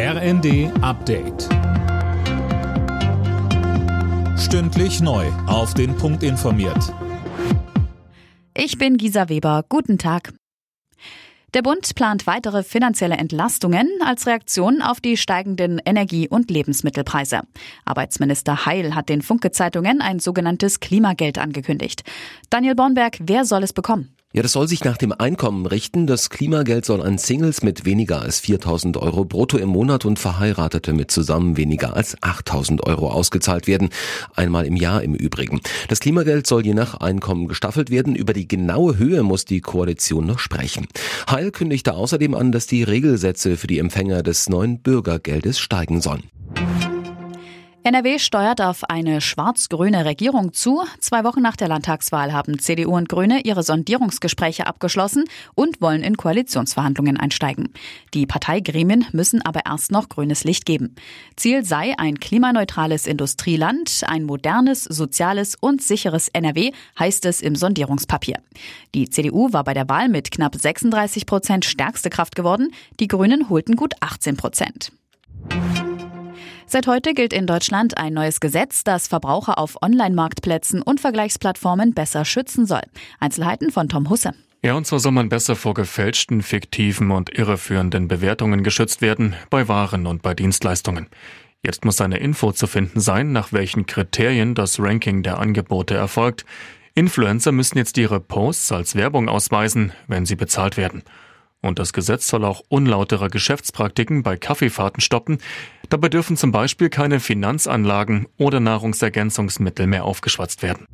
RND Update. Stündlich neu. Auf den Punkt informiert. Ich bin Gisa Weber. Guten Tag. Der Bund plant weitere finanzielle Entlastungen als Reaktion auf die steigenden Energie- und Lebensmittelpreise. Arbeitsminister Heil hat den Funke-Zeitungen ein sogenanntes Klimageld angekündigt. Daniel Bornberg, wer soll es bekommen? Ja, das soll sich nach dem Einkommen richten. Das Klimageld soll an Singles mit weniger als 4000 Euro brutto im Monat und Verheiratete mit zusammen weniger als 8000 Euro ausgezahlt werden. Einmal im Jahr im Übrigen. Das Klimageld soll je nach Einkommen gestaffelt werden. Über die genaue Höhe muss die Koalition noch sprechen. Heil kündigte außerdem an, dass die Regelsätze für die Empfänger des neuen Bürgergeldes steigen sollen. NRW steuert auf eine schwarz-grüne Regierung zu. Zwei Wochen nach der Landtagswahl haben CDU und Grüne ihre Sondierungsgespräche abgeschlossen und wollen in Koalitionsverhandlungen einsteigen. Die Parteigremien müssen aber erst noch grünes Licht geben. Ziel sei ein klimaneutrales Industrieland, ein modernes, soziales und sicheres NRW, heißt es im Sondierungspapier. Die CDU war bei der Wahl mit knapp 36 Prozent stärkste Kraft geworden. Die Grünen holten gut 18 Prozent. Seit heute gilt in Deutschland ein neues Gesetz, das Verbraucher auf Online-Marktplätzen und Vergleichsplattformen besser schützen soll. Einzelheiten von Tom Husse. Ja, und zwar soll man besser vor gefälschten, fiktiven und irreführenden Bewertungen geschützt werden, bei Waren und bei Dienstleistungen. Jetzt muss eine Info zu finden sein, nach welchen Kriterien das Ranking der Angebote erfolgt. Influencer müssen jetzt ihre Posts als Werbung ausweisen, wenn sie bezahlt werden. Und das Gesetz soll auch unlautere Geschäftspraktiken bei Kaffeefahrten stoppen. Dabei dürfen zum Beispiel keine Finanzanlagen oder Nahrungsergänzungsmittel mehr aufgeschwatzt werden.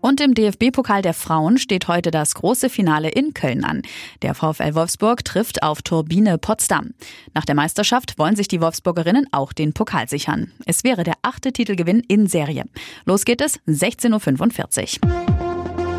Und im DFB-Pokal der Frauen steht heute das große Finale in Köln an. Der VfL Wolfsburg trifft auf Turbine Potsdam. Nach der Meisterschaft wollen sich die Wolfsburgerinnen auch den Pokal sichern. Es wäre der achte Titelgewinn in Serie. Los geht es 16.45 Uhr.